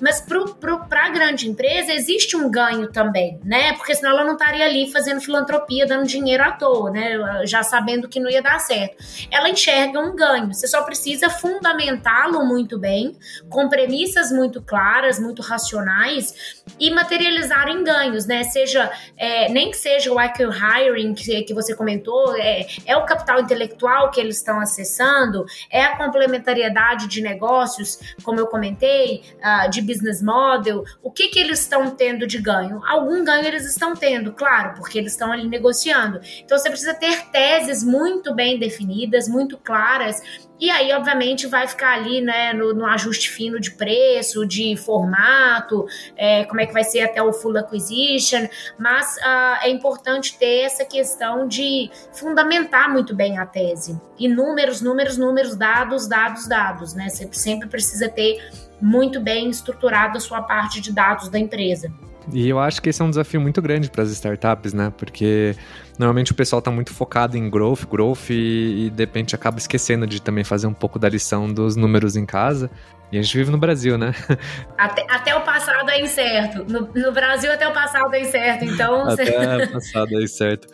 Mas para a grande empresa existe um ganho também, né? Porque senão ela não estaria ali fazendo filantropia, dando dinheiro à toa, né? Já sabendo que não ia dar certo. Ela enxerga um ganho. Você só precisa fundamentá-lo muito bem, com premissas muito claras, muito racionais e materializar em ganhos, né? Seja, é, nem que seja o acquire hiring que, que você comentou, é, é o capital intelectual que eles estão acessando, é a complementariedade de negócios, como eu comentei, uh, de business model, o que, que eles estão tendo de ganho? Algum ganho eles estão tendo, claro, porque eles estão ali negociando. Então você precisa ter teses muito bem definidas, muito claras, e aí, obviamente, vai ficar ali né, no, no ajuste fino de preço, de formato, é, como é que vai ser até o full acquisition, mas uh, é importante ter essa questão de fundamentar muito bem a tese. E números, números, números, dados, dados, dados, né? Você sempre precisa ter muito bem estruturado a sua parte de dados da empresa. E eu acho que esse é um desafio muito grande para as startups, né? Porque normalmente o pessoal está muito focado em growth, growth e, e de repente acaba esquecendo de também fazer um pouco da lição dos números em casa. E a gente vive no Brasil, né? Até, até o passado é incerto. No, no, Brasil, até o passado é incerto, então. Até o passado é incerto.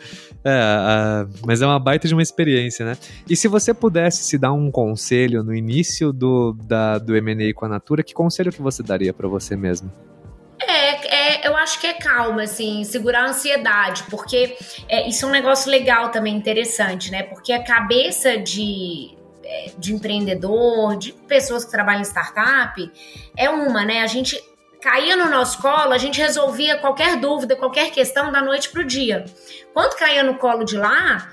É, mas é uma baita de uma experiência, né? E se você pudesse se dar um conselho no início do, da, do MA com a Natura, que conselho que você daria para você mesmo? Eu acho que é calma, assim, segurar a ansiedade, porque é, isso é um negócio legal também, interessante, né? Porque a cabeça de, é, de empreendedor, de pessoas que trabalham em startup, é uma, né? A gente caía no nosso colo, a gente resolvia qualquer dúvida, qualquer questão da noite pro dia. Quando caía no colo de lá,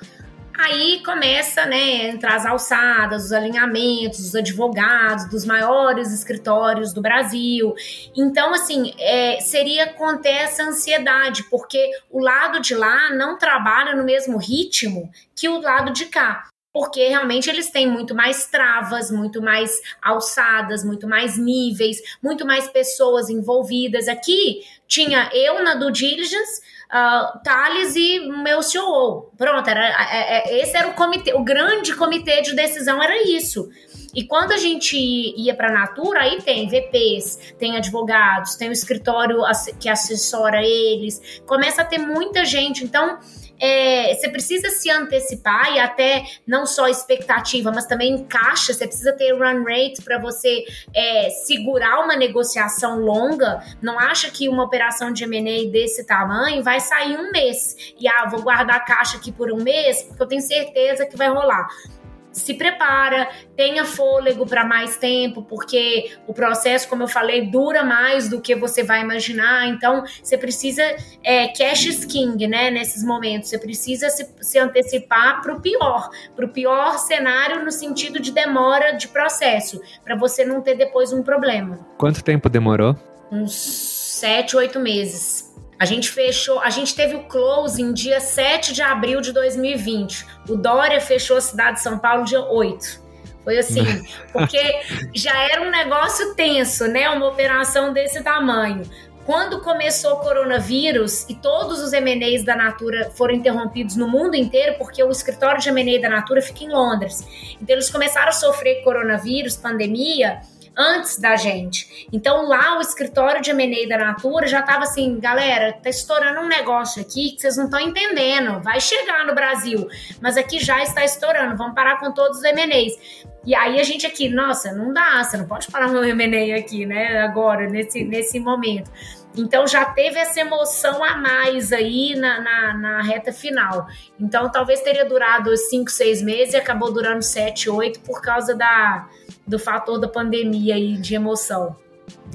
Aí começa, né, entrar as alçadas, os alinhamentos, os advogados dos maiores escritórios do Brasil. Então, assim, é, seria conter essa ansiedade, porque o lado de lá não trabalha no mesmo ritmo que o lado de cá porque realmente eles têm muito mais travas, muito mais alçadas, muito mais níveis, muito mais pessoas envolvidas. Aqui tinha eu na due diligence, uh, Thales e meu CEO. Pronto, era, é, é, esse era o comitê, o grande comitê de decisão era isso. E quando a gente ia para a Natura, aí tem VPs, tem advogados, tem o escritório que assessora eles, começa a ter muita gente. Então, é, você precisa se antecipar e até não só expectativa, mas também caixa. Você precisa ter run rate para você é, segurar uma negociação longa. Não acha que uma operação de M&A desse tamanho vai sair um mês e ah, vou guardar a caixa aqui por um mês porque eu tenho certeza que vai rolar se prepara, tenha fôlego para mais tempo, porque o processo, como eu falei, dura mais do que você vai imaginar. Então, você precisa é, cash king, né? Nesses momentos, você precisa se, se antecipar para o pior, para o pior cenário no sentido de demora de processo, para você não ter depois um problema. Quanto tempo demorou? Uns sete, oito meses. A gente fechou, a gente teve o closing dia 7 de abril de 2020. O Dória fechou a cidade de São Paulo dia 8. Foi assim, porque já era um negócio tenso, né? Uma operação desse tamanho. Quando começou o coronavírus e todos os MNEs da Natura foram interrompidos no mundo inteiro, porque o escritório de MNE da Natura fica em Londres. Então eles começaram a sofrer coronavírus, pandemia, antes da gente. Então lá o escritório de M&A da Natura já estava assim, galera, tá estourando um negócio aqui que vocês não estão entendendo, vai chegar no Brasil, mas aqui já está estourando, vamos parar com todos os M&As. E aí a gente aqui, nossa, não dá, você não pode parar um M&A aqui, né, agora, nesse, nesse momento. Então já teve essa emoção a mais aí na, na, na, reta final. Então talvez teria durado 5, 6 meses e acabou durando 7, 8 por causa da, do fator da pandemia e de emoção.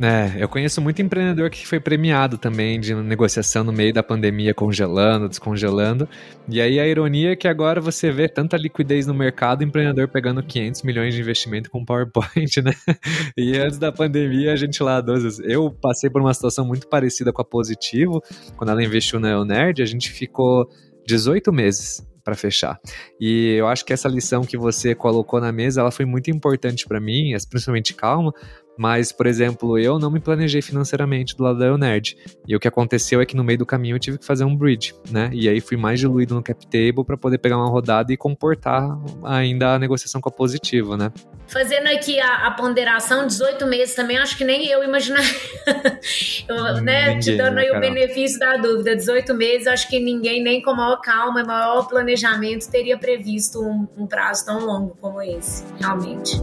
É, eu conheço muito empreendedor que foi premiado também de negociação no meio da pandemia, congelando, descongelando. E aí a ironia é que agora você vê tanta liquidez no mercado, empreendedor pegando 500 milhões de investimento com PowerPoint, né? E antes da pandemia, a gente lá, eu passei por uma situação muito parecida com a Positivo, quando ela investiu na Eonerd, a gente ficou 18 meses para fechar. E eu acho que essa lição que você colocou na mesa, ela foi muito importante para mim, principalmente calma, mas, por exemplo, eu não me planejei financeiramente do lado da Eonerd. E o que aconteceu é que no meio do caminho eu tive que fazer um bridge, né? E aí fui mais diluído no cap table para poder pegar uma rodada e comportar ainda a negociação com a positiva, né? Fazendo aqui a, a ponderação, 18 meses também, acho que nem eu imaginaria. Eu, né, ninguém, te dando aí o benefício da dúvida. 18 meses, acho que ninguém, nem com maior calma e maior planejamento, teria previsto um, um prazo tão longo como esse, realmente.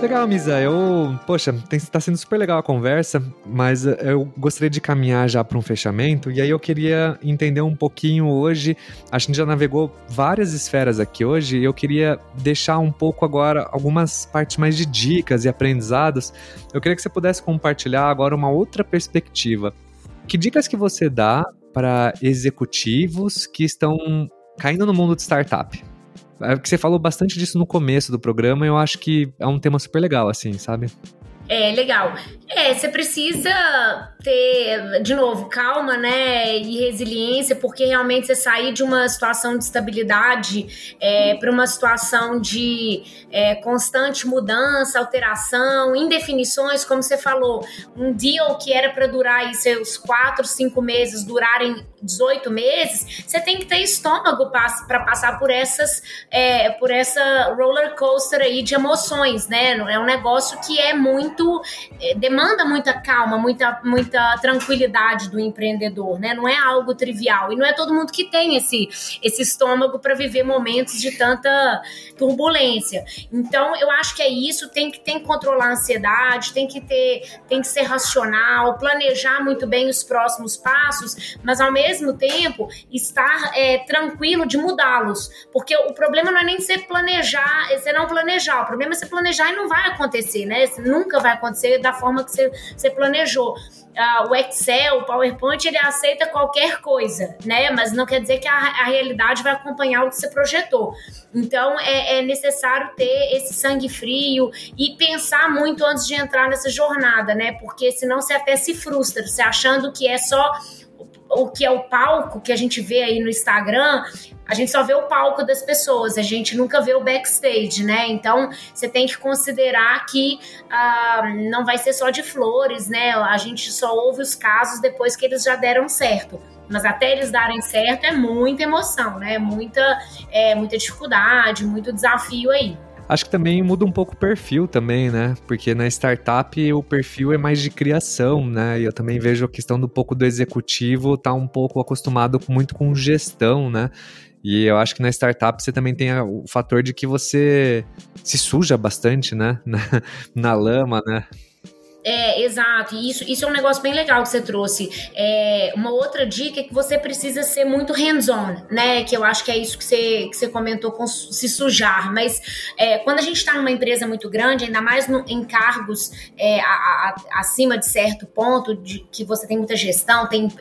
Legal, Misa. Eu, poxa, tem, tá sendo super legal a conversa, mas eu gostaria de caminhar já para um fechamento. E aí eu queria entender um pouquinho hoje. A gente já navegou várias esferas aqui hoje. E eu queria deixar um pouco agora algumas partes mais de dicas e aprendizados. Eu queria que você pudesse compartilhar agora uma outra perspectiva. Que dicas que você dá para executivos que estão caindo no mundo de startup? É que você falou bastante disso no começo do programa, eu acho que é um tema super legal, assim, sabe? É, legal. É, você precisa ter, de novo, calma, né, e resiliência, porque realmente você sair de uma situação de estabilidade é, para uma situação de é, constante mudança, alteração, indefinições, como você falou, um deal que era para durar aí seus quatro, cinco meses, durarem 18 meses, você tem que ter estômago para passar por essas, é, por essa roller coaster aí de emoções, né? É um negócio que é muito, é, demanda muita calma, muita, muita tranquilidade do empreendedor, né? Não é algo trivial e não é todo mundo que tem esse, esse estômago para viver momentos de tanta turbulência. Então, eu acho que é isso, tem que, tem que controlar a ansiedade, tem que ter, tem que ser racional, planejar muito bem os próximos passos, mas ao mesmo tempo estar é, tranquilo de mudá-los. Porque o problema não é nem você planejar, é você não planejar, o problema é você planejar e não vai acontecer, né? Nunca vai acontecer da forma que você, você planejou o Excel, o PowerPoint, ele aceita qualquer coisa, né? Mas não quer dizer que a, a realidade vai acompanhar o que você projetou. Então é, é, necessário ter esse sangue frio e pensar muito antes de entrar nessa jornada, né? Porque senão você até se frustra, você achando que é só o que é o palco que a gente vê aí no Instagram, a gente só vê o palco das pessoas, a gente nunca vê o backstage, né? Então você tem que considerar que uh, não vai ser só de flores, né? A gente só ouve os casos depois que eles já deram certo. Mas até eles darem certo é muita emoção, né? Muita, é, muita dificuldade, muito desafio aí. Acho que também muda um pouco o perfil também, né? Porque na startup o perfil é mais de criação, né? E eu também vejo a questão do pouco do executivo tá um pouco acostumado muito com gestão, né? E eu acho que na startup você também tem o fator de que você se suja bastante, né? Na, na lama, né? É, exato. E isso, isso é um negócio bem legal que você trouxe. É, uma outra dica é que você precisa ser muito hands-on, né? Que eu acho que é isso que você, que você comentou com se sujar. Mas é, quando a gente está numa empresa muito grande, ainda mais no, em cargos é, a, a, acima de certo ponto, de que você tem muita gestão, tem,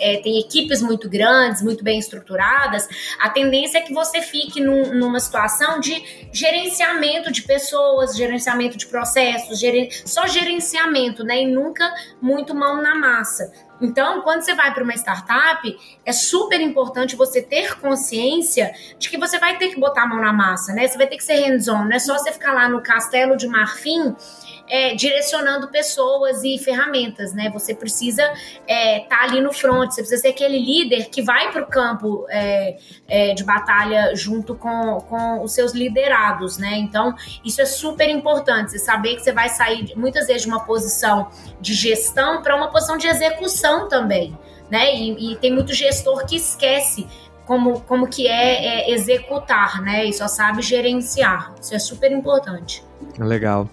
é, tem equipes muito grandes, muito bem estruturadas, a tendência é que você fique num, numa situação de gerenciamento de pessoas, gerenciamento de processos, geren, só gerenciamento né? E nunca muito mão na massa. Então, quando você vai para uma startup, é super importante você ter consciência de que você vai ter que botar a mão na massa, né? Você vai ter que ser hands-on, não é só você ficar lá no castelo de marfim é, direcionando pessoas e ferramentas, né? Você precisa estar é, tá ali no front, você precisa ser aquele líder que vai para o campo é, é, de batalha junto com, com os seus liderados, né? Então, isso é super importante, você saber que você vai sair muitas vezes de uma posição de gestão para uma posição de execução também, né? E, e tem muito gestor que esquece como, como que é, é, executar, né? E só sabe gerenciar. Isso é super importante. Legal.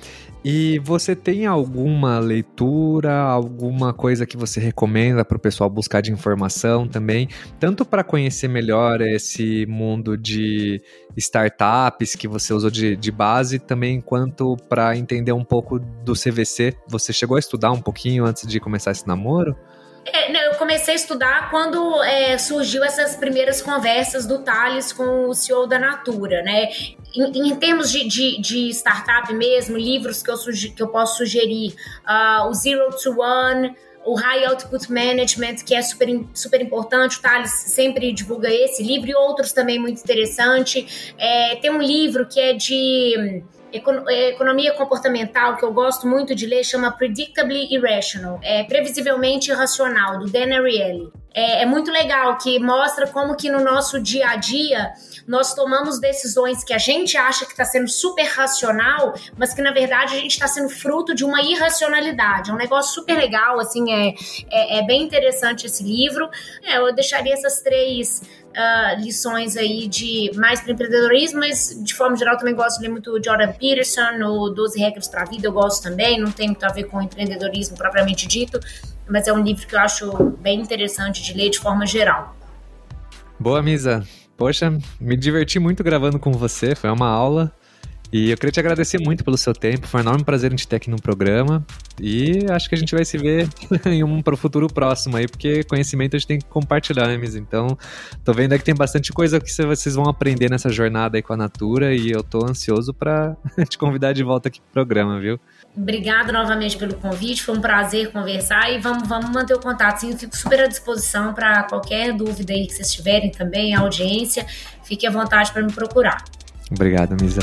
E você tem alguma leitura, alguma coisa que você recomenda para o pessoal buscar de informação também, tanto para conhecer melhor esse mundo de startups que você usou de, de base, também quanto para entender um pouco do CVC? Você chegou a estudar um pouquinho antes de começar esse namoro? É, não, eu comecei a estudar quando é, surgiu essas primeiras conversas do Thales com o CEO da Natura, né? Em, em termos de, de, de, startup mesmo, livros que eu, que eu posso sugerir, uh, o Zero to One, o High Output Management, que é super, super importante, o Thales sempre divulga esse livro e outros também muito interessante. É, tem um livro que é de economia comportamental, que eu gosto muito de ler, chama Predictably Irrational, é previsivelmente irracional, do Dan Ariely. é, é muito legal, que mostra como que no nosso dia a dia nós tomamos decisões que a gente acha que está sendo super racional, mas que na verdade a gente está sendo fruto de uma irracionalidade. É um negócio super legal, assim, é, é, é bem interessante esse livro. É, eu deixaria essas três uh, lições aí de mais para empreendedorismo, mas de forma geral também gosto de ler muito Jordan Peterson, o 12 Regras para a Vida, eu gosto também, não tem muito a ver com empreendedorismo propriamente dito, mas é um livro que eu acho bem interessante de ler de forma geral. Boa, Misa. Poxa, me diverti muito gravando com você, foi uma aula. E eu queria te agradecer muito pelo seu tempo, foi um enorme prazer em te ter aqui no programa. E acho que a gente vai se ver em um para o futuro próximo aí, porque conhecimento a gente tem que compartilhar, né, Miss? Então, tô vendo aí que tem bastante coisa que vocês vão aprender nessa jornada aí com a Natura e eu tô ansioso para te convidar de volta aqui pro programa, viu? Obrigado novamente pelo convite, foi um prazer conversar e vamos, vamos manter o contato. Sim, eu fico super à disposição para qualquer dúvida aí que vocês tiverem também, audiência, fique à vontade para me procurar. Obrigado, Misa.